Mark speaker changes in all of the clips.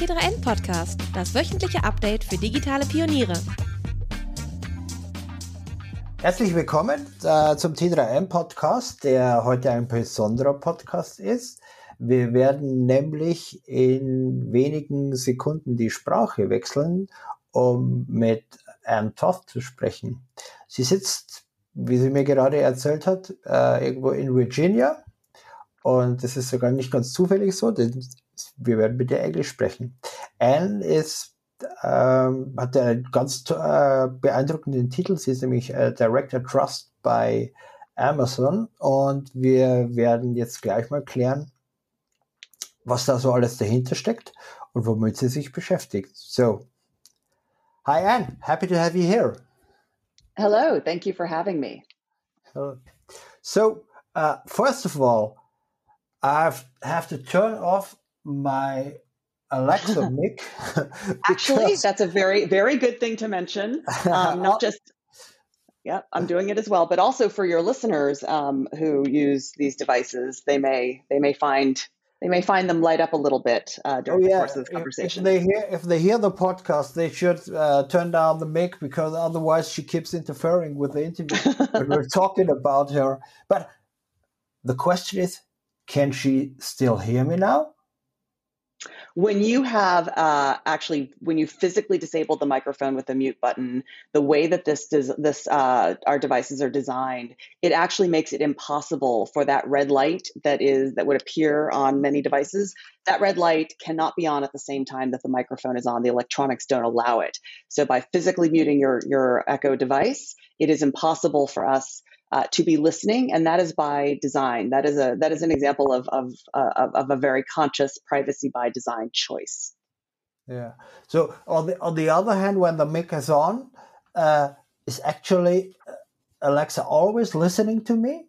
Speaker 1: T3N Podcast, das wöchentliche Update für digitale Pioniere.
Speaker 2: Herzlich willkommen äh, zum T3N Podcast, der heute ein besonderer Podcast ist. Wir werden nämlich in wenigen Sekunden die Sprache wechseln, um mit Anne Toth zu sprechen. Sie sitzt, wie sie mir gerade erzählt hat, äh, irgendwo in Virginia. Und das ist sogar nicht ganz zufällig so, denn wir werden mit ihr Englisch sprechen. Anne ist, ähm, hat einen ganz äh, beeindruckenden Titel. Sie ist nämlich äh, Director Trust bei Amazon. Und wir werden jetzt gleich mal klären, was da so alles dahinter steckt und womit sie sich beschäftigt. So, hi Anne, happy to have you here.
Speaker 3: Hello, thank you for having me.
Speaker 2: So, uh, first of all, I have to turn off my Alexa mic.
Speaker 3: Actually, that's a very, very good thing to mention. Um, not just, yeah, I'm doing it as well, but also for your listeners um, who use these devices, they may they may find they may find them light up a little bit uh, during oh, yeah. the course of this conversation.
Speaker 2: If, they hear if they hear the podcast, they should uh, turn down the mic because otherwise she keeps interfering with the interview when we're talking about her. But the question is, can she still hear me now?
Speaker 3: When you have uh, actually, when you physically disable the microphone with the mute button, the way that this does, this uh, our devices are designed, it actually makes it impossible for that red light that is that would appear on many devices. That red light cannot be on at the same time that the microphone is on. The electronics don't allow it. So by physically muting your your Echo device, it is impossible for us uh, to be listening, and that is by design. That is a that is an example of of uh, of a very conscious privacy by design choice.
Speaker 2: Yeah. So on the on the other hand, when the mic is on, uh, is actually uh, Alexa always listening to me?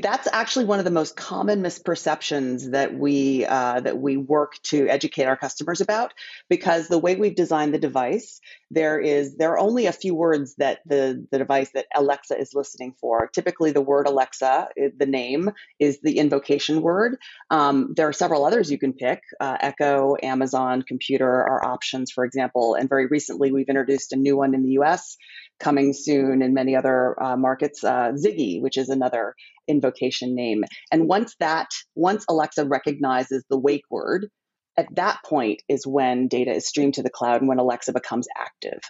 Speaker 3: That's actually one of the most common misperceptions that we uh, that we work to educate our customers about because the way we've designed the device there is there are only a few words that the the device that alexa is listening for. Typically the word alexa the name is the invocation word. Um, there are several others you can pick uh, echo amazon computer are options for example. And very recently we've introduced a new one in the us coming soon in many other uh, markets uh, ziggy which is another invocation name. And once that, once Alexa recognizes the wake word, at that point is when data is streamed to the cloud and when Alexa becomes active.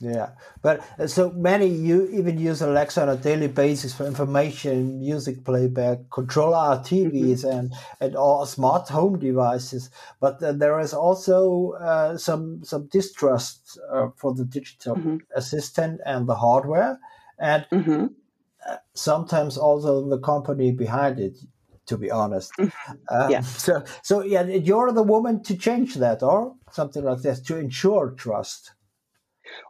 Speaker 2: Yeah, but uh, so many you even use Alexa on a daily basis for information, music playback, control our TVs, mm-hmm. and and all smart home devices. But uh, there is also uh, some some distrust uh, for the digital mm-hmm. assistant and the hardware, and mm-hmm sometimes also the company behind it to be honest mm-hmm. um, yeah. so so yeah you're the woman to change that or something like this to ensure trust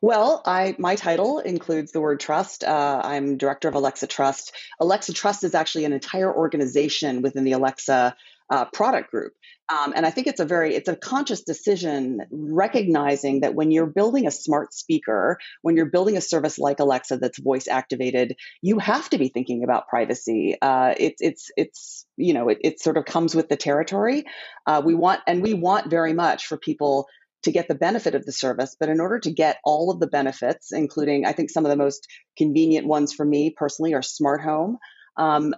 Speaker 3: well, I my title includes the word trust. Uh, I'm director of Alexa Trust. Alexa Trust is actually an entire organization within the Alexa uh, product group. Um, and I think it's a very it's a conscious decision recognizing that when you're building a smart speaker, when you're building a service like Alexa that's voice activated, you have to be thinking about privacy. Uh, it's it's it's you know it, it sort of comes with the territory. Uh, we want and we want very much for people to get the benefit of the service. But in order to get all of the benefits, including I think some of the most convenient ones for me personally are smart home. Um,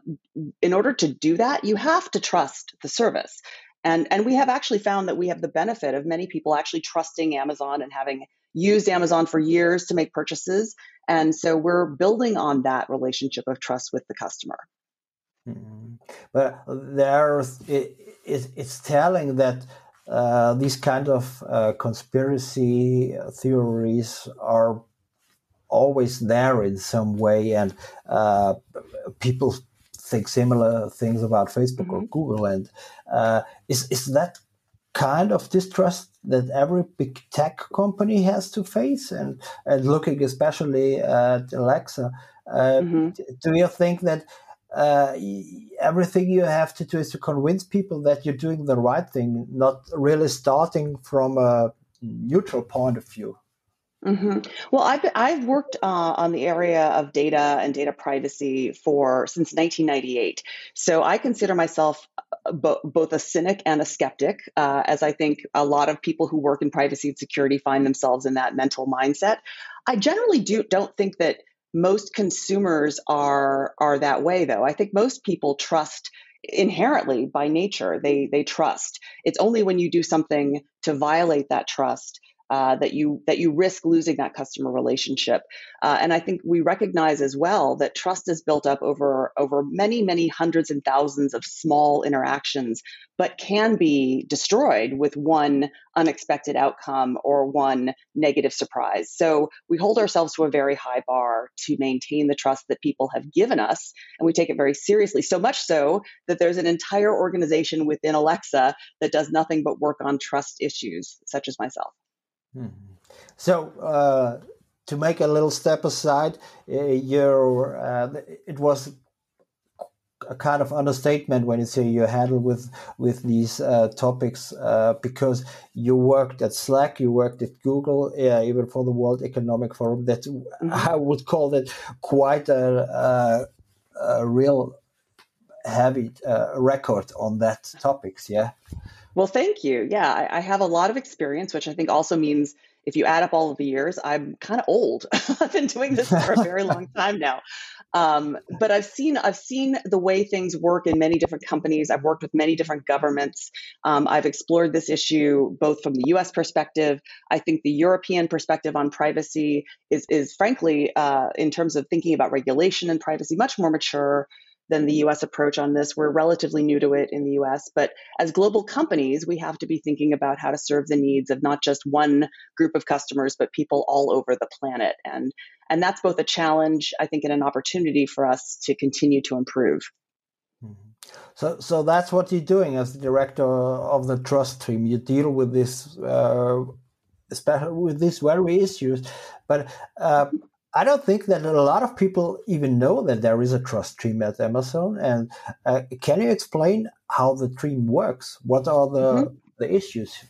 Speaker 3: in order to do that, you have to trust the service. And, and we have actually found that we have the benefit of many people actually trusting Amazon and having used Amazon for years to make purchases. And so we're building on that relationship of trust with the customer.
Speaker 2: Mm-hmm. But there's it, it's telling that uh, these kind of uh, conspiracy theories are always there in some way, and uh, people think similar things about Facebook mm-hmm. or Google. And uh, is is that kind of distrust that every big tech company has to face? And and looking especially at Alexa, uh, mm-hmm. do you think that? Uh, everything you have to do is to convince people that you're doing the right thing, not really starting from a neutral point of view.
Speaker 3: Mm-hmm. Well, I've I've worked uh, on the area of data and data privacy for since 1998. So I consider myself uh, bo- both a cynic and a skeptic, uh, as I think a lot of people who work in privacy and security find themselves in that mental mindset. I generally do don't think that most consumers are are that way, though. I think most people trust inherently by nature. They they trust. It's only when you do something to violate that trust uh, that you that you risk losing that customer relationship. Uh, and I think we recognize as well that trust is built up over over many many hundreds and thousands of small interactions, but can be destroyed with one unexpected outcome or one negative surprise. So we hold ourselves to a very high bar to maintain the trust that people have given us, and we take it very seriously. So much so that there's an entire organization within Alexa that does nothing but work on trust issues, such as myself.
Speaker 2: Hmm. So, uh, to make a little step aside, uh, your uh, it was a kind of understatement when you say you handle with with these uh, topics uh, because you worked at Slack, you worked at Google, even for the World Economic Forum. That mm-hmm. I would call that quite a, a, a real heavy uh, record on that topics. Yeah.
Speaker 3: Well, thank you. Yeah, I, I, have a lot of experience, which I think also means if you add up all of the years, I'm kind of old. I've been doing this for a very long time now. Um, but I've seen I've seen the way things work in many different companies. I've worked with many different governments. Um, I've explored this issue both from the U.S. perspective. I think the European perspective on privacy is is frankly, uh, in terms of thinking about regulation and privacy, much more mature than the US approach on this. We're relatively new to it in the US, but as global companies, we have to be thinking about how to serve the needs of not just one group of customers, but people all over the planet. And, and that's both a challenge, I think, and an opportunity for us to continue to improve.
Speaker 2: Mm-hmm. So, so that's what you're doing as the director of the trust team. You deal with this, uh, especially with these very issues. But uh, I don't think that a lot of people even know that there is a trust team at Amazon. And uh, can you explain how the team works? What are the mm-hmm. the issues?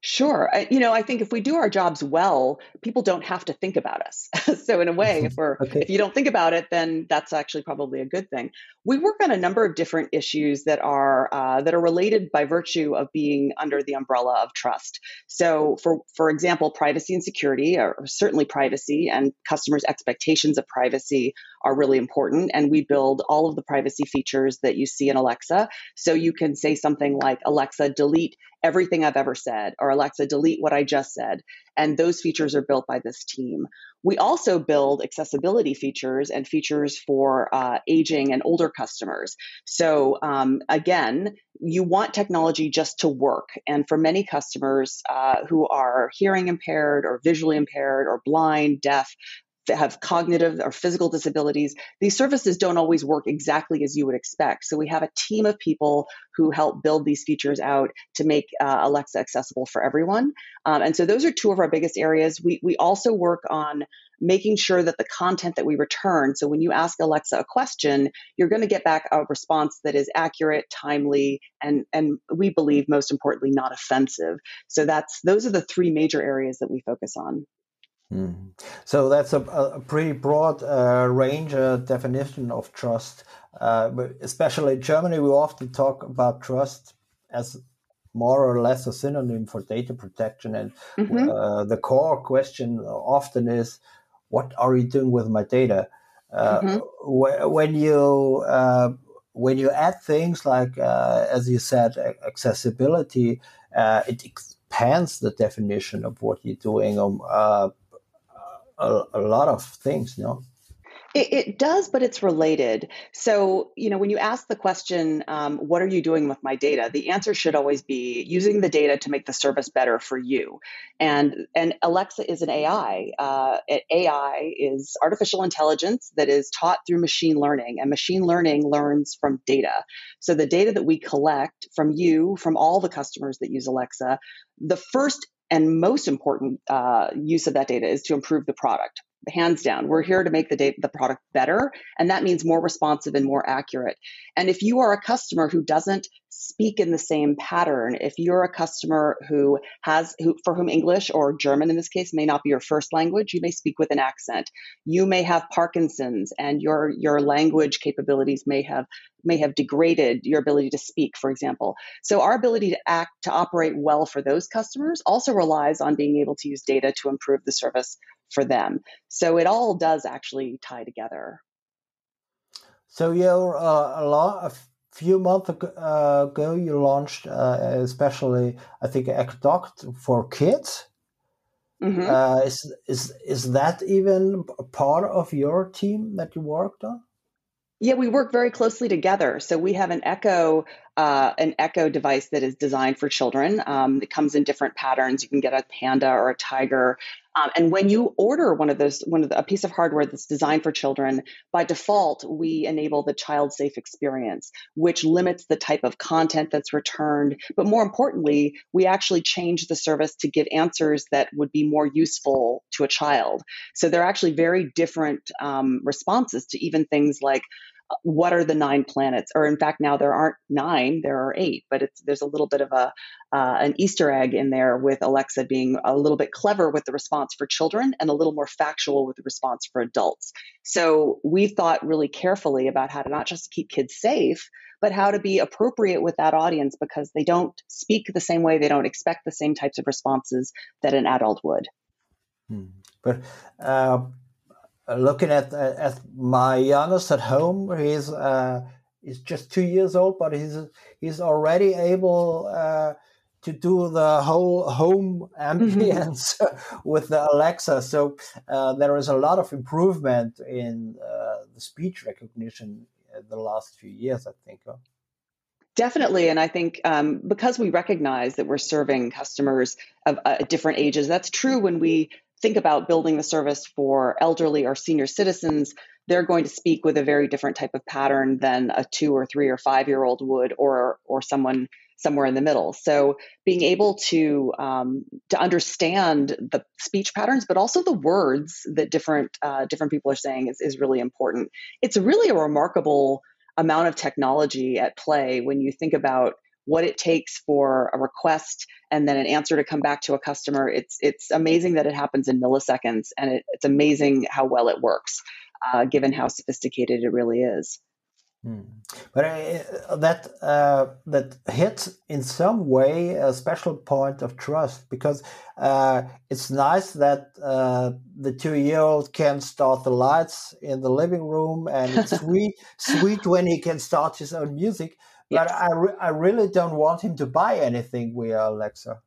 Speaker 3: Sure. I, you know, I think if we do our jobs well, people don't have to think about us. so in a way, if we're okay. if you don't think about it, then that's actually probably a good thing. We work on a number of different issues that are uh, that are related by virtue of being under the umbrella of trust. So, for for example, privacy and security, or certainly privacy and customers' expectations of privacy are really important. And we build all of the privacy features that you see in Alexa. So you can say something like, Alexa, delete everything I've ever said, or Alexa, delete what I just said. And those features are built by this team. We also build accessibility features and features for uh, aging and older customers. So, um, again, you want technology just to work. And for many customers uh, who are hearing impaired or visually impaired or blind, deaf, that have cognitive or physical disabilities, these services don't always work exactly as you would expect. So we have a team of people who help build these features out to make uh, Alexa accessible for everyone. Um, and so those are two of our biggest areas. We, we also work on making sure that the content that we return, so when you ask Alexa a question, you're going to get back a response that is accurate, timely, and, and we believe most importantly, not offensive. So that's those are the three major areas that we focus on.
Speaker 2: Mm. So that's a, a pretty broad uh, range uh, definition of trust. Uh, especially in Germany, we often talk about trust as more or less a synonym for data protection. And mm-hmm. Uh, the core question often is, what are you doing with my data? Uh, mm-hmm. Wh- when you uh, when you add things like, as you said, accessibility, it expands the definition of what you're doing. Um, a, a lot of things, you know.
Speaker 3: It, it, does, but it's related. So, you know, when you ask the question, um, what are you doing with my data? The answer should always be using the data to make the service better for you. And, and Alexa is an AI. Uh, AI is artificial intelligence that is taught through machine learning, and machine learning learns from data. So, the data that we collect from you, from all the customers that use Alexa, the first and most important uh, use of that data is to improve the product. Hands down we're here to make the data the product better and that means more responsive and more accurate. And if you are a customer who doesn't speak in the same pattern. If you're a customer who has who for whom English or German in this case may not be your first language, you may speak with an accent. You may have Parkinson's and your your language capabilities may have may have degraded your ability to speak, for example. So our ability to act to operate well for those customers also relies on being able to use data to improve the service for them. So it all does actually tie together.
Speaker 2: So you're uh, a lot. A few months uh, ago, you launched, uh, especially I think Echo Dot for kids. Mm-hmm. Uh, is is is that even part of your team that you worked on?
Speaker 3: Yeah, we work very closely together. So we have an Echo, uh, an Echo device that is designed for children. Um, it comes in different patterns. You can get a panda or a tiger. Um, and when you order one of those, one of the, a piece of hardware that's designed for children, by default we enable the child safe experience, which limits the type of content that's returned. But more importantly, we actually change the service to give answers that would be more useful to a child. So they're actually very different um, responses to even things like what are the nine planets? Or in fact, now there aren't nine, there are eight. But it's there's a little bit of a uh, an Easter egg in there with Alexa being a little bit clever with the response for children and a little more factual with the response for adults. So we've thought really carefully about how to not just keep kids safe, but how to be appropriate with that audience because they don't speak the same way, they don't expect the same types of responses that an adult would.
Speaker 2: Hmm. But uh, looking at at my youngest at home, he's uh, he's just two years old, but he's he's already able uh, to do the whole home ambience mm-hmm. with the Alexa. So uh, there is a lot of improvement in uh, the speech recognition in the last few years, I think.
Speaker 3: Definitely. And I think um, because we recognize that we're serving customers of uh, different ages, that's true when we think about building the service for elderly or senior citizens, they're going to speak with a very different type of pattern than a two or three or five year old would, or or someone somewhere in the middle. So being able to um, to understand the speech patterns, but also the words that different uh, different people are saying is, is really important. It's really a remarkable amount of technology at play when you think about what it takes for a request and then an answer to come back to a customer. It's it's amazing that it happens in milliseconds, and it, it's amazing how well it works, uh, given how sophisticated it really is.
Speaker 2: Hmm. But uh, that uh, that hits in some way a special point of trust because uh, it's nice that uh, the two-year-old can start the lights in the living room, and it's sweet sweet when he can start his own music. But I, re- I really don't want him to buy anything via Alexa.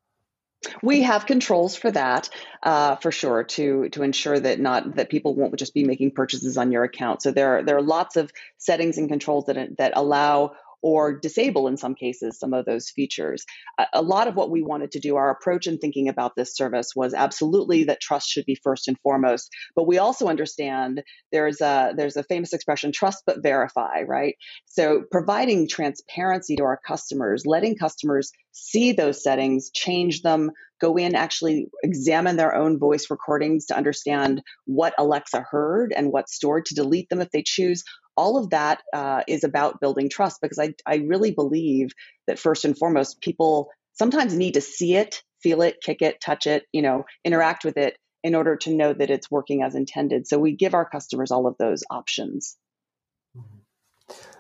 Speaker 3: We have controls for that, uh, for sure, to to ensure that not that people won't just be making purchases on your account. So there are, there are lots of settings and controls that that allow or disable in some cases some of those features. A, lot of what we wanted to do, our approach in thinking about this service was absolutely that trust should be first and foremost. But we also understand there's a there's a famous expression, trust but verify, right? So providing transparency to our customers, letting customers see those settings, change them, go in, actually examine their own voice recordings to understand what Alexa heard and what's stored to delete them if they choose. All of that uh, is about building trust because I, I really believe that first and foremost, people sometimes need to see it, feel it, kick it, touch it, you know, interact with it in order to know that it's working as intended. So we give our customers all of those options.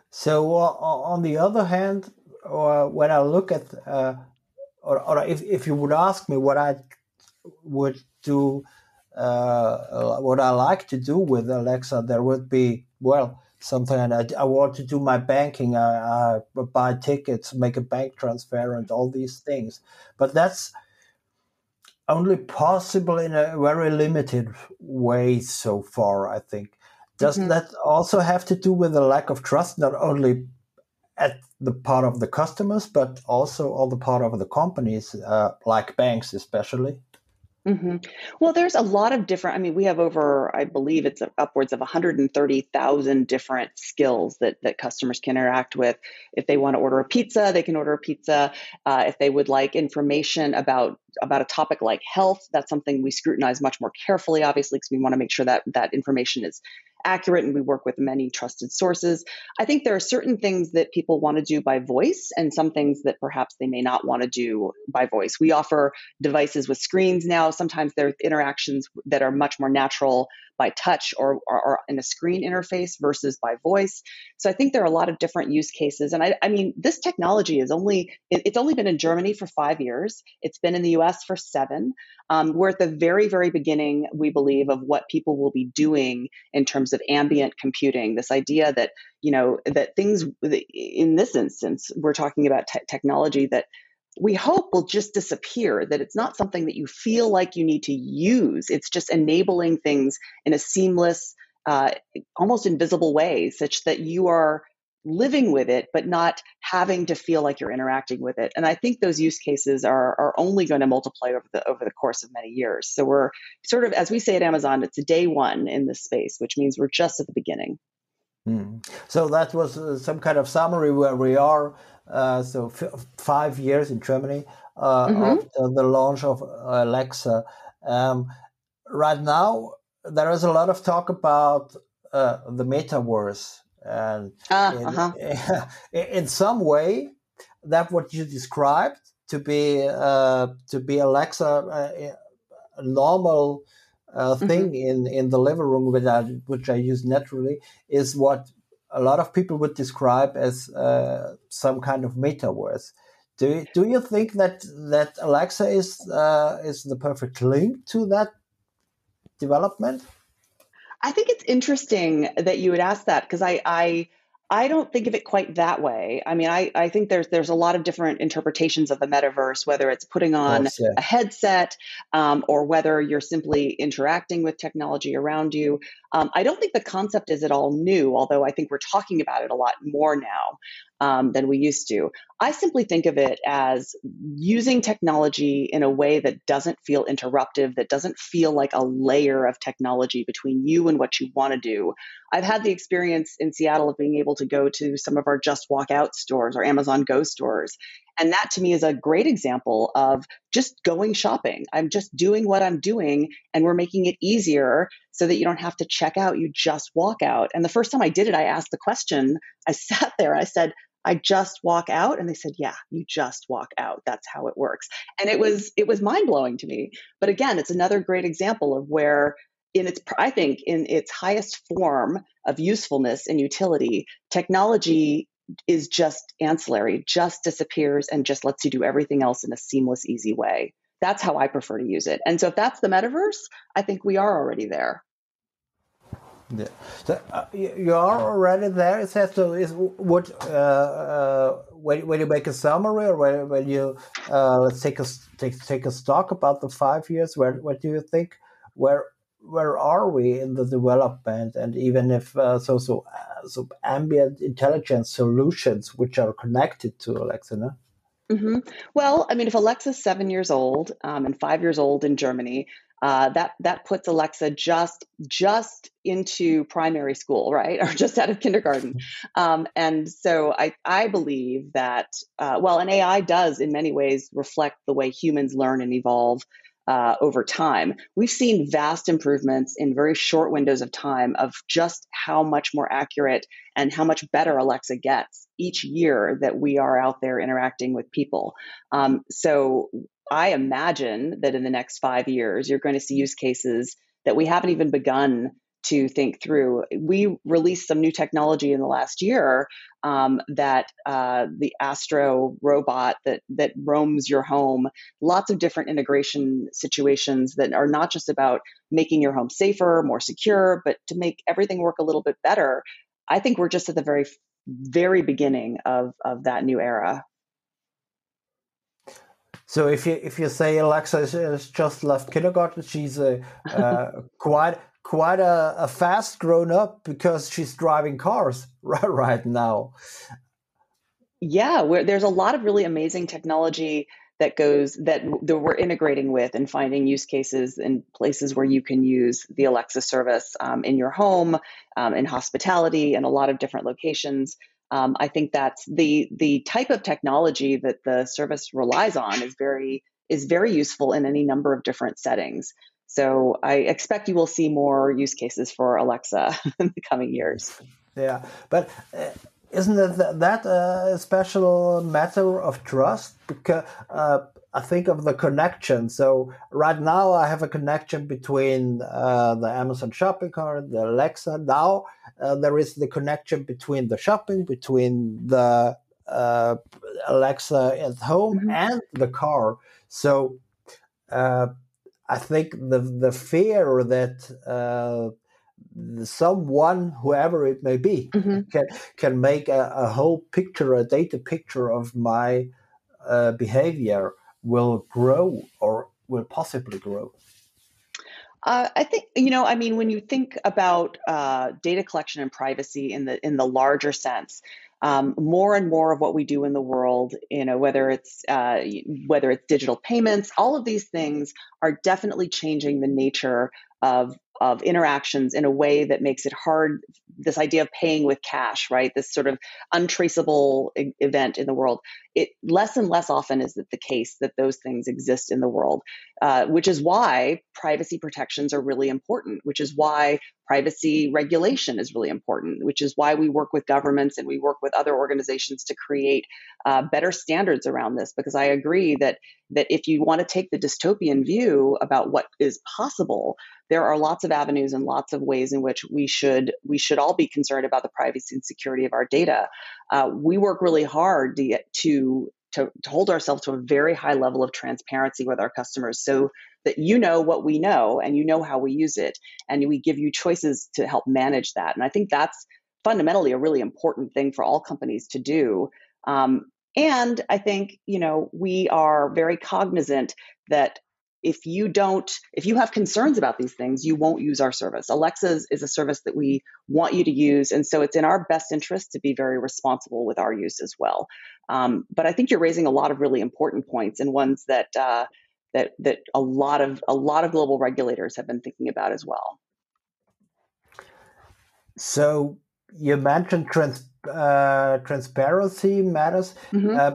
Speaker 2: So uh, on the other hand, uh, when I look at uh, or, or if, if you would ask me what I would do, uh, what I like to do with Alexa, there would be, well, something I, I want to do my banking, I, I buy tickets, make a bank transfer, and all these things. But that's only possible in a very limited way so far, I think. Doesn't mm-hmm. that also have to do with the lack of trust, not only at the part of the customers, but also all the part of the companies, uh, like banks, especially.
Speaker 3: Mm-hmm. Well, there's a lot of different. I mean, we have over, I believe it's upwards of 130,000 different skills that that customers can interact with. If they want to order a pizza, they can order a pizza. Uh, if they would like information about about a topic like health, that's something we scrutinize much more carefully, obviously, because we want to make sure that that information is accurate and we work with many trusted sources. I think there are certain things that people want to do by voice and some things that perhaps they may not want to do by voice. We offer devices with screens now. Sometimes there are interactions that are much more natural by touch or, or, or, in a screen interface versus by voice. So I think there are a lot of different use cases. And I, I mean, this technology is only, it's only been in Germany for five years. It's been in the US for seven. Um, we're at the very, very beginning, we believe, of what people will be doing in terms of ambient computing. This idea that, you know, that things, in this instance, we're talking about te- technology that we hope will just disappear, that it's not something that you feel like you need to use. It's just enabling things in a seamless, uh, almost invisible way, such that you are living with it, but not having to feel like you're interacting with it. And I think those use cases are, are only going to multiply over the over the course of many years. So we're sort of, as we say at Amazon, it's a day one in this space, which means we're just at the beginning.
Speaker 2: Mm. So that was uh, some kind of summary where we are. Uh, so five years in Germany uh, mm-hmm. after the launch of Alexa. Um, right now, there is a lot of talk about uh, the metaverse, and uh, in, uh-huh. in, some way, that what you described to be uh, to be Alexa a normal uh, mm-hmm. thing mm-hmm. in in the living room, which I which I use naturally, is what a lot of people would describe as uh, some kind of metaverse. Do you, do you think that that Alexa is uh, is the perfect link to that development?
Speaker 3: I think it's interesting that you would ask that because I, I I don't think of it quite that way. I mean, I, I think there's there's a lot of different interpretations of the metaverse, whether it's putting on yes, yeah. a headset um, or whether you're simply interacting with technology around you. Um, I don't think the concept is at all new, although I think we're talking about it a lot more now um, than we used to. I simply think of it as using technology in a way that doesn't feel interruptive, that doesn't feel like a layer of technology between you and what you want to do. I've had the experience in Seattle of being able to go to some of our Just Walk Out stores or Amazon Go stores. And that to me is a great example of just going shopping. I'm just doing what I'm doing, and we're making it easier so that you don't have to check out. You just walk out. And the first time I did it, I asked the question. I sat there, I said, I just walk out and they said, "Yeah, you just walk out. That's how it works." And it was it was mind-blowing to me. But again, it's another great example of where in its I think in its highest form of usefulness and utility, technology is just ancillary, just disappears and just lets you do everything else in a seamless easy way. That's how I prefer to use it. And so if that's the metaverse, I think we are already there.
Speaker 2: Yeah, so, uh, you are already there. It says so. Is what uh, uh, when, when you make a summary or when, when you uh, let's take a take take a stock about the five years. Where what do you think? Where where are we in the development? And even if uh, so so uh, so ambient intelligence solutions which are connected to Alexa. No?
Speaker 3: Mm-hmm. Well, I mean, if Alexa's seven years old um, and five years old in Germany, uh, that that puts Alexa just just into primary school, right, or just out of kindergarten. Um, and so I I believe that uh, well, an AI does in many ways reflect the way humans learn and evolve. Uh, over time, we've seen vast improvements in very short windows of time of just how much more accurate and how much better Alexa gets each year that we are out there interacting with people. Um, so I imagine that in the next five years, you're going to see use cases that we haven't even begun to think through. We released some new technology in the last year um, that uh, the Astro robot that that roams your home. Lots of different integration situations that are not just about making your home safer, more secure, but to make everything work a little bit better. I think we're just at the very very beginning of of that new era.
Speaker 2: So if you if you say Alexa has just left kindergarten, she's a uh, quite quite a, a, fast grown up because she's driving cars right, right now.
Speaker 3: Yeah, there's a lot of really amazing technology that goes that, that we're integrating with and finding use cases in places where you can use the Alexa service um, in your home, um, in hospitality, and a lot of different locations um, I think that's the the type of technology that the service relies on is very is very useful in any number of different settings. So I expect you will see more use cases for Alexa in the coming years.
Speaker 2: Yeah, but uh, isn't it that a special matter of trust? Because uh, I think of the connection. So right now I have a connection between uh, the Amazon shopping cart, the Alexa. Now uh, there is the connection between the shopping, between the uh, Alexa at home mm-hmm. and the car. So uh, I think the the fear that uh, someone, whoever it may be, mm-hmm. can can make a, a, whole picture, a data picture of my uh, behavior will grow or will possibly grow.
Speaker 3: Uh, I think you know. I mean, when you think about uh, data collection and privacy in the in the larger sense, um, more and more of what we do in the world, you know, whether it's uh, whether it's digital payments, all of these things are definitely changing the nature of of interactions in a way that makes it hard this idea of paying with cash right? This sort of untraceable e- event in the world. It less and less often is it the case that those things exist in the world uh, which is why privacy protections are really important which is why privacy regulation is really important which is why we work with governments and we work with other organizations to create uh, better standards around this. Because i agree that that if you want to take the dystopian view about what is possible there are lots of avenues and lots of ways in which we should we should all be concerned about the privacy and security of our data. Uh, we work really hard to, to to, hold ourselves to a very high level of transparency with our customers so that you know what we know and you know how we use it and we give you choices to help manage that and i think that's fundamentally a really important thing for all companies to do um, and i think you know we are very cognizant that if you don't if you have concerns about these things you won't use our service. Alexa is, a service that we want you to use and so it's in our best interest to be very responsible with our use as well. Um, but i think you're raising a lot of really important points and ones that uh, that that a lot of a lot of global regulators have been thinking about as well.
Speaker 2: So you mentioned trans uh, transparency matters. Mm-hmm. Uh,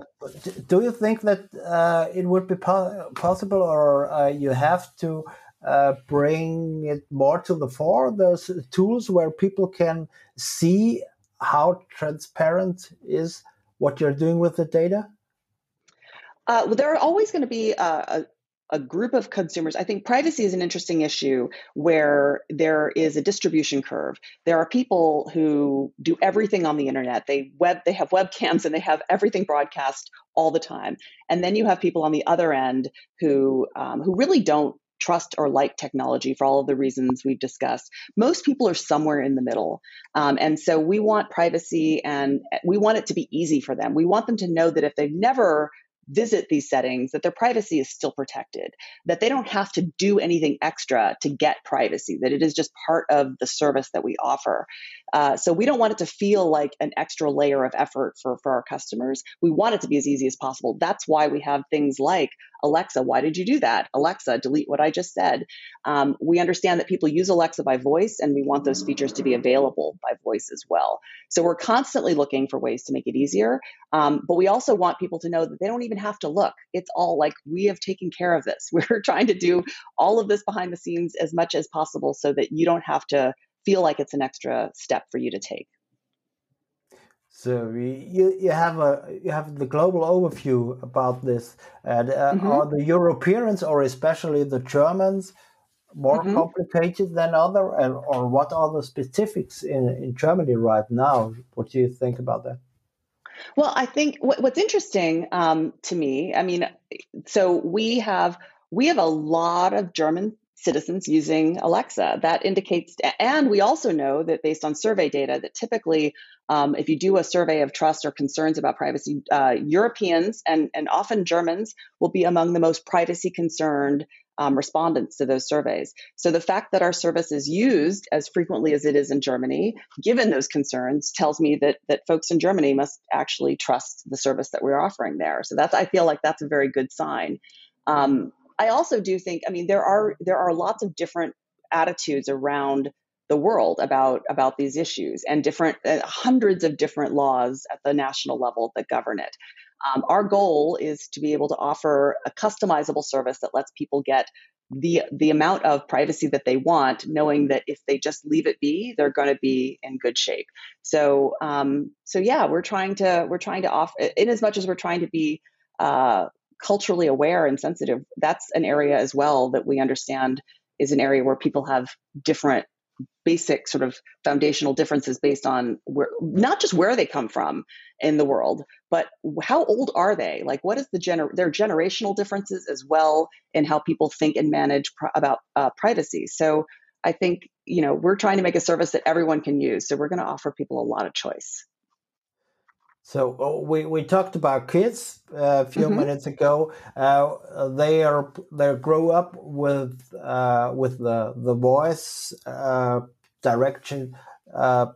Speaker 2: do you think that uh, it would be po- possible, or uh, you have to uh, bring it more to the fore? Those tools where people can see how transparent is what you're doing with the data.
Speaker 3: Uh, well, there are always going to be a, a group of consumers. I think privacy is an interesting issue where there is a distribution curve. There are people who do everything on the internet. They web they have webcams and they have everything broadcast all the time. And then you have people on the other end who um, who really don't trust or like technology for all of the reasons we've discussed. Most people are somewhere in the middle. Um, and so we want privacy and we want it to be easy for them. We want them to know that if they've never visit these settings that their privacy is still protected, that they don't have to do anything extra to get privacy, that it is just part of the service that we offer. Uh, so we don't want it to feel like an extra layer of effort for, for our customers. We want it to be as easy as possible. That's why we have things like Alexa, why did you do that? Alexa, delete what I just said. Um, we understand that people use Alexa by voice, and we want those features to be available by voice as well. So we're constantly looking for ways to make it easier. Um, but we also want people to know that they don't even have to look. It's all like we have taken care of this. We're trying to do all of this behind the scenes as much as possible so that you don't have to feel like it's an extra step for you to take.
Speaker 2: So you you have a you have the global overview about this, and uh, mm-hmm. are the Europeans or especially the Germans more mm-hmm. complicated than other, and or what are the specifics in in Germany right now? What do you think about that?
Speaker 3: Well, I think what's interesting um, to me, I mean, so we have we have a lot of German citizens using Alexa. That indicates, and we also know that based on survey data, that typically, um, if you do a survey of trust or concerns about privacy, uh, Europeans and, and often Germans will be among the most privacy concerned um, respondents to those surveys. So the fact that our service is used as frequently as it is in Germany, given those concerns, tells me that that folks in Germany must actually trust the service that we're offering there. So that's I feel like that's a very good sign. Um, I also do think, I mean, there are there are lots of different attitudes around the world about about these issues and different uh, hundreds of different laws at the national level that govern it. Um, our goal is to be able to offer a customizable service that lets people get the the amount of privacy that they want, knowing that if they just leave it be, they're going to be in good shape. So um, so yeah, we're trying to we're trying to offer in as much as we're trying to be uh, culturally aware and sensitive. That's an area as well that we understand is an area where people have different basic sort of foundational differences based on where not just where they come from in the world but how old are they like what is the gener their generational differences as well in how people think and manage pr- about uh, privacy so i think you know we're trying to make a service that everyone can use so we're going to offer people a lot of choice
Speaker 2: so oh, we, we talked about kids uh, a few mm-hmm. minutes ago. Uh, they are they grow up with uh, with the the voice uh, direction uh,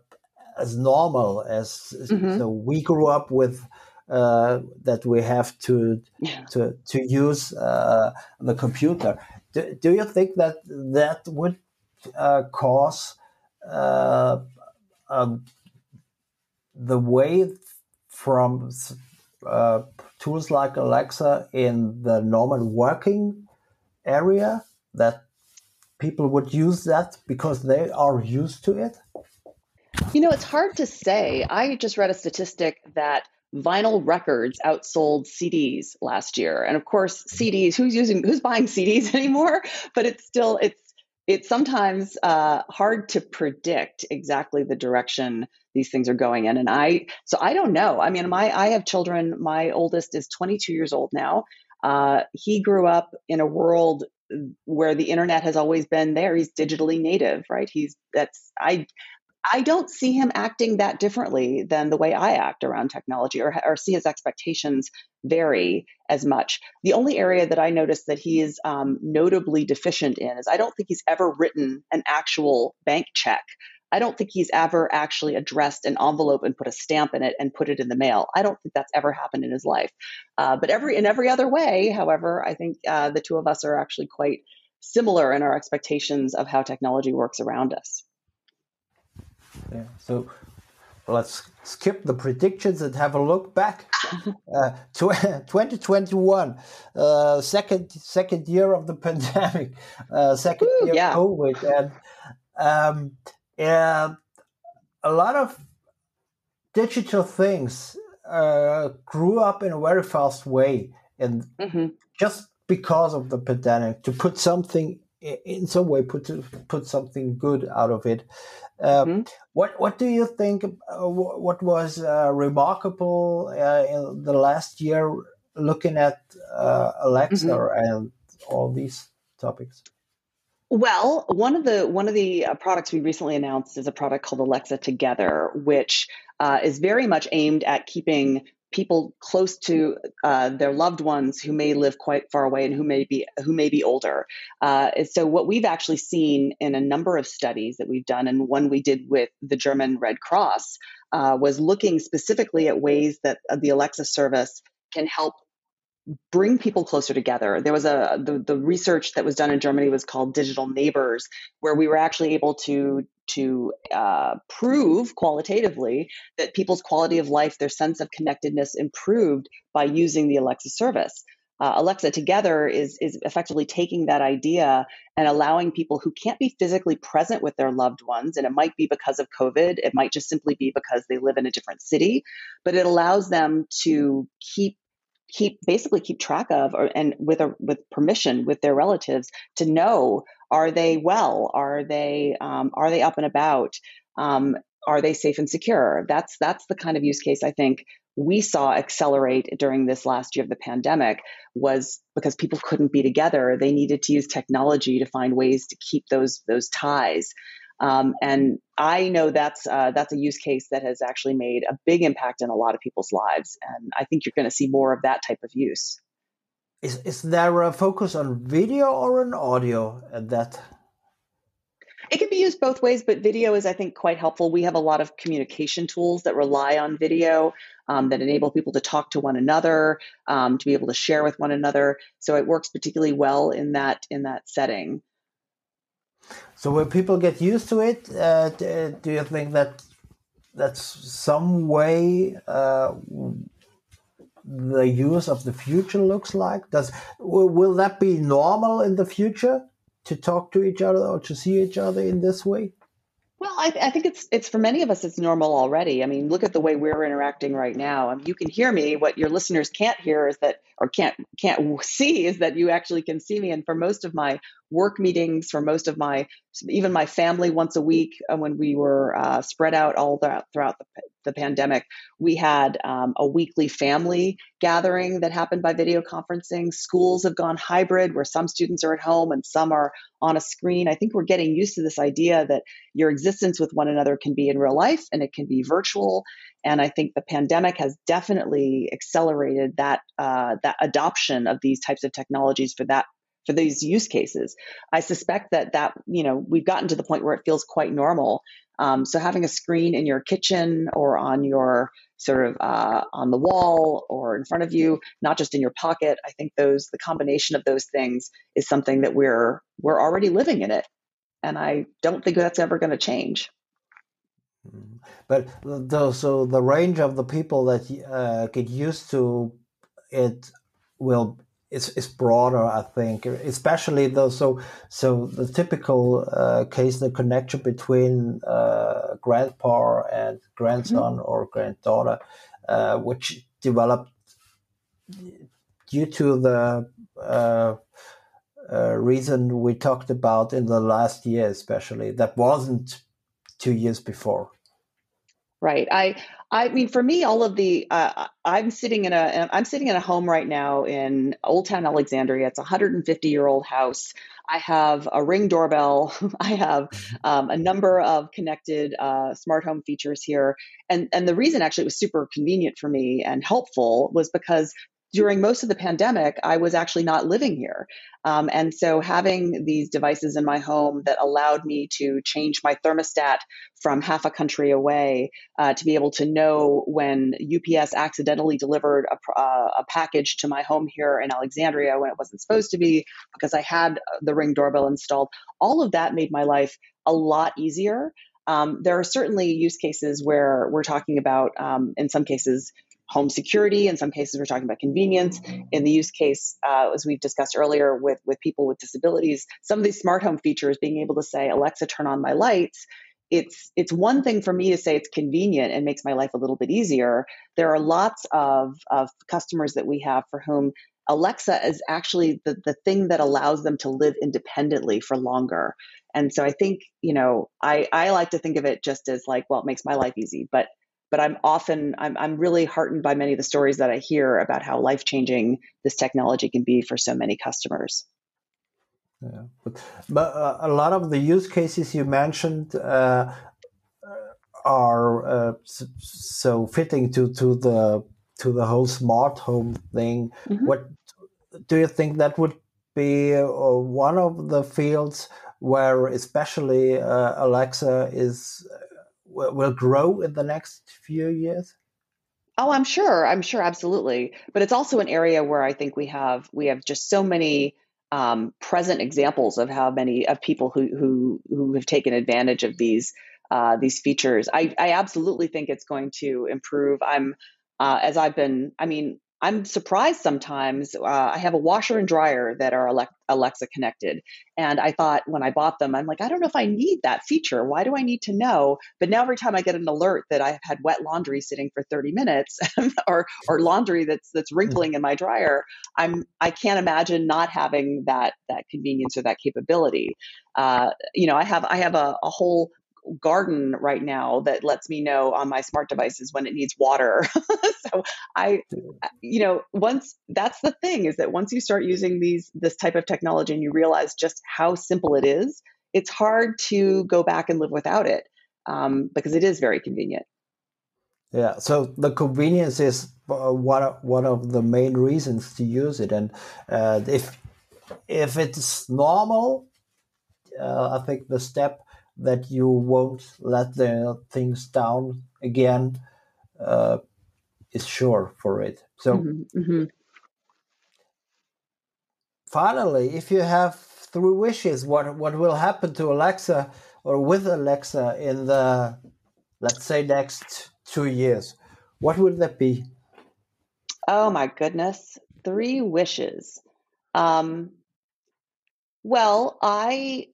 Speaker 2: as normal as mm-hmm. so we grew up with uh, that we have to yeah. to to use the computer. Do, do you think that that would cause um, the way from uh, tools like Alexa in the normal working area that people would use that because they are used to it?
Speaker 3: You know, it's hard to say. I just read a statistic that vinyl records outsold CDs last year. And of course, CDs, who's using who's buying CDs anymore? But it's still it's it's sometimes uh, hard to predict exactly the direction these things are going in and i so i don't know. I mean my i have children. My oldest is 22 years old now. Uh, he grew up in a world where the internet has always been there. He's digitally native right? He's that's i I don't see him acting that differently than the way I act around technology or, or see his expectations vary as much. The only area that I notice that he is um, notably deficient in is I don't think he's ever written an actual bank check. I don't think he's ever actually addressed an envelope and put a stamp in it and put it in the mail. I don't think that's ever happened in his life. Uh, but every in every other way, however, I think uh, the two of us are actually quite similar in our expectations of how technology works around us.
Speaker 2: Yeah. So let's skip the predictions and have a look back. Uh, 2021, uh, second second year of the pandemic, uh, second Ooh, year yeah. of COVID, and um, and a lot of digital things uh, grew up in a very fast way, and mm-hmm. just because of the pandemic, to put something in some way put put something good out of it. Um, mm-hmm. What what do you think? Uh, what was uh, remarkable uh, in the last year, looking at uh, Alexa mm-hmm. and all these topics?
Speaker 3: Well, one of the one of the uh, products we recently announced is a product called Alexa Together, which uh, is very much aimed at keeping people close to uh, their loved ones who may live quite far away and who may be who may be older. Uh, so what we've actually seen in a number of studies that we've done, and one we did with the German Red Cross, uh, was looking specifically at ways that uh, the Alexa service can help bring people closer together. There was a the, the research that was done in Germany was called Digital Neighbors, where we were actually able to to uh, prove qualitatively that people's quality of life, their sense of connectedness, improved by using the Alexa service. Uh, Alexa Together is is effectively taking that idea and allowing people who can't be physically present with their loved ones, and it might be because of COVID, it might just simply be because they live in a different city, but it allows them to keep keep basically keep track of or and with a with permission with their relatives to know are they well? Are they um, are they up and about? Um, are they safe and secure? That's that's the kind of use case i think we saw accelerate during this last year of the pandemic was because people couldn't be together they needed to use technology to find ways to keep those those ties um, and I know that's uh, that's a use case that has actually made a big impact in a lot of people's lives, and I think you're going to see more of that type of use.
Speaker 2: Is is there a focus on video or on audio at that?
Speaker 3: It can be used both ways, but video is, I think, quite helpful. We have a lot of communication tools that rely on video um, that enable people to talk to one another, um, to be able to share with one another. So it works particularly well in that in that setting.
Speaker 2: So when people get used to it, uh, do you think that that's some way uh, the use of the future looks like? Does will, will that be normal in the future to talk to each other or to see each other in this way?
Speaker 3: Well, I, I, think it's it's for many of us it's normal already. I mean, look at the way we're interacting right now. I mean, you can hear me. What your listeners can't hear is that, or can't can't see, is that you actually can see me. And for most of my work meetings, for most of my even my family once a week, uh, when we were uh, spread out all the, throughout the, the pandemic, we had um, a weekly family gathering that happened by video conferencing. Schools have gone hybrid, where some students are at home and some are on a screen. I think we're getting used to this idea that your existence with one another can be in real life and it can be virtual. And I think the pandemic has definitely accelerated that uh, that adoption of these types of technologies for that for these use cases. I suspect that that you know we've gotten to the point where it feels quite normal. Um, so having a screen in your kitchen or on your sort of uh, on the wall or in front of you, not just in your pocket, I think those the combination of those things is something that we're we're already living in it, and I don't think that's ever going to change.
Speaker 2: But the, so the range of the people that uh, get used to it will is, is broader, I think, especially though. So, so the typical uh, case, the connection between uh, grandpa and grandson mm-hmm. or granddaughter, uh, which developed due to the uh, uh, reason we talked about in the last year, especially that wasn't two years before.
Speaker 3: Right. I I mean, for me, all of the uh, I'm sitting in a I'm sitting in a home right now in Old Town Alexandria. It's a 150 year old house. I have a ring doorbell. I have um, a number of connected uh, smart home features here, and and the reason actually it was super convenient for me and helpful was because during most of the pandemic, I was actually not living here. Um, and so having these devices in my home that allowed me to change my thermostat from half a country away uh, to be able to know when UPS accidentally delivered a, uh, a, package to my home here in Alexandria when it wasn't supposed to be because I had the Ring doorbell installed, all of that made my life a lot easier. Um, there are certainly use cases where we're talking about, um, in some cases, home security. In some cases, we're talking about convenience. In the use case, uh, as we've discussed earlier, with with people with disabilities, some of these smart home features, being able to say, "Alexa, turn on my lights." It's it's one thing for me to say it's convenient and makes my life a little bit easier. There are lots of of customers that we have for whom Alexa is actually the, the thing that allows them to live independently for longer. And so I think, you know, I, I like to think of it just as like, well, it makes my life easy. But but I'm often I'm I'm really heartened by many of the stories that I hear about how life changing this technology can be for so many customers.
Speaker 2: Yeah, but, but uh, a lot of the use cases you mentioned uh, are uh, so fitting to to the to the whole smart home thing. Mm-hmm. What do you think that would be uh, one of the fields where especially uh, Alexa is will grow in the next few years?
Speaker 3: Oh, I'm sure. I'm sure, absolutely. But it's also an area where I think we have we have just so many um, present examples of how many of people who who who have taken advantage of these uh, these features. I I absolutely think it's going to improve. I'm uh, as I've been. I mean, I'm surprised sometimes. Uh, I have a washer and dryer that are Alexa connected. And I thought when I bought them, I'm like, I don't know if I need that feature. Why do I need to know? But now every time I get an alert that I've had wet laundry sitting for 30 minutes or, or laundry that's, that's mm. wrinkling in my dryer, I'm, I can't imagine not having that, that convenience or that capability. Uh, you know, I have, I have a, a whole garden right now that lets me know on my smart devices when it needs water. so I, you know, once that's the thing is that once you start using these this type of technology and you realize just how simple it is, it's hard to go back and live without it um, because it is very convenient.
Speaker 2: Yeah, so the convenience is uh, one of, one of the main reasons to use it, and uh, if if it's normal, uh, I think the step that you won't let the things down again uh, is sure for it. So, mm-hmm, mm-hmm. finally, if you have three wishes, what what will happen to Alexa or with Alexa in the let's say next two years? What would that be?
Speaker 3: Oh my goodness, three wishes. Um, well, I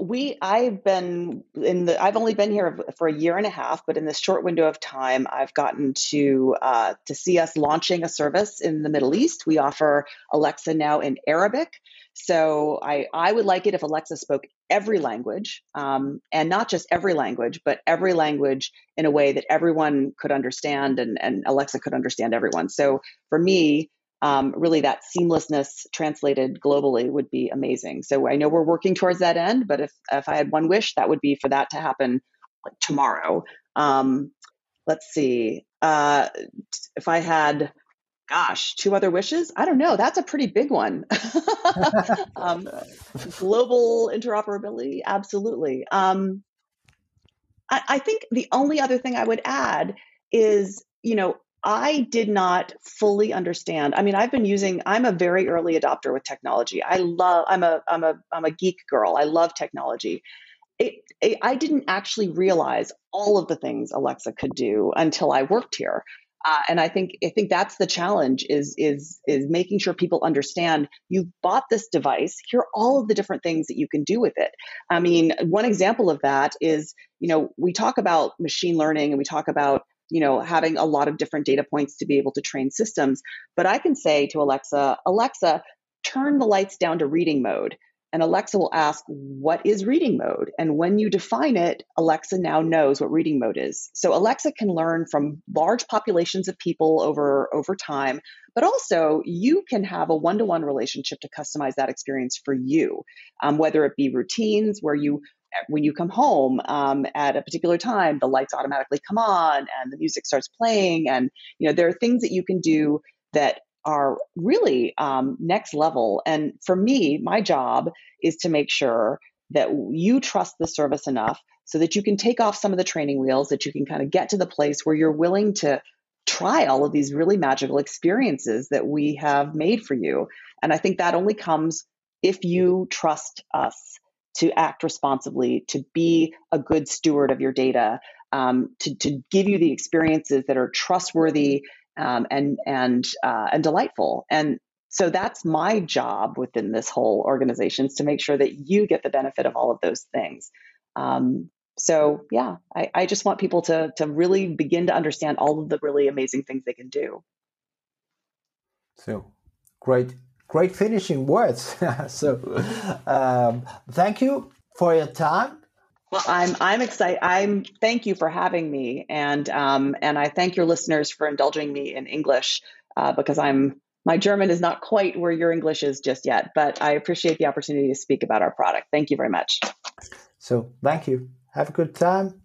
Speaker 3: we I've been in the I've only been here for a year and a half, but in this short window of time, I've gotten to uh, to see us launching a service in the Middle East. We offer Alexa now in Arabic, so I I would like it if Alexa spoke every language, um, and not just every language, but every language in a way that everyone could understand, and and Alexa could understand everyone. So for me, um, really that seamlessness translated globally would be amazing. So I know we're working towards that end, but if if I had one wish, that would be for that to happen like tomorrow. Um, let's see. Uh, if I had, gosh, two other wishes, I don't know. That's a pretty big one. um, global interoperability, absolutely. Um, I, I think the only other thing I would add is, you know, I did not fully understand. I mean, I've been using. I'm a very early adopter with technology. I love. I'm a. I'm a. I'm a geek girl. I love technology. It, it, I didn't actually realize all of the things Alexa could do until I worked here. Uh, and I think I think that's the challenge is is is making sure people understand you've bought this device. Here are all of the different things that you can do with it. I mean, one example of that is you know we talk about machine learning and we talk about you know having a lot of different data points to be able to train systems. But i can say to alexa alexa turn the lights down to reading mode. And alexa will ask what is reading mode? And when you define it alexa now knows what reading mode is. So alexa can learn from large populations of people over over time but also you can have a one-to-one relationship to customize that experience for you um, whether it be routines where you when you come home um, at a particular time, the lights automatically come on and the music starts playing. And, you know, there are things that you can do that are really um, next level. And for me, my job is to make sure that you trust the service enough so that you can take off some of the training wheels, that you can kind of get to the place where you're willing to try all of these really magical experiences that we have made for you. And I think that only comes if you trust us to act responsibly, to be a good steward of your data, um, to, to give you the experiences that are trustworthy um, and and uh, and delightful. And so that's my job within this whole organization is to make sure that you get the benefit of all of those things. Um, so yeah, I, I just want people to to really begin to understand all of the really amazing things they can do.
Speaker 2: So great great finishing words. so, um, thank you for your time.
Speaker 3: Well, I'm I'm excited. I'm thank you for having me, and um, and I thank your listeners for indulging me in English uh, because I'm my German is not quite where your English is just yet, but I appreciate the opportunity to speak about our product. Thank you very much.
Speaker 2: So, thank you. Have a good time.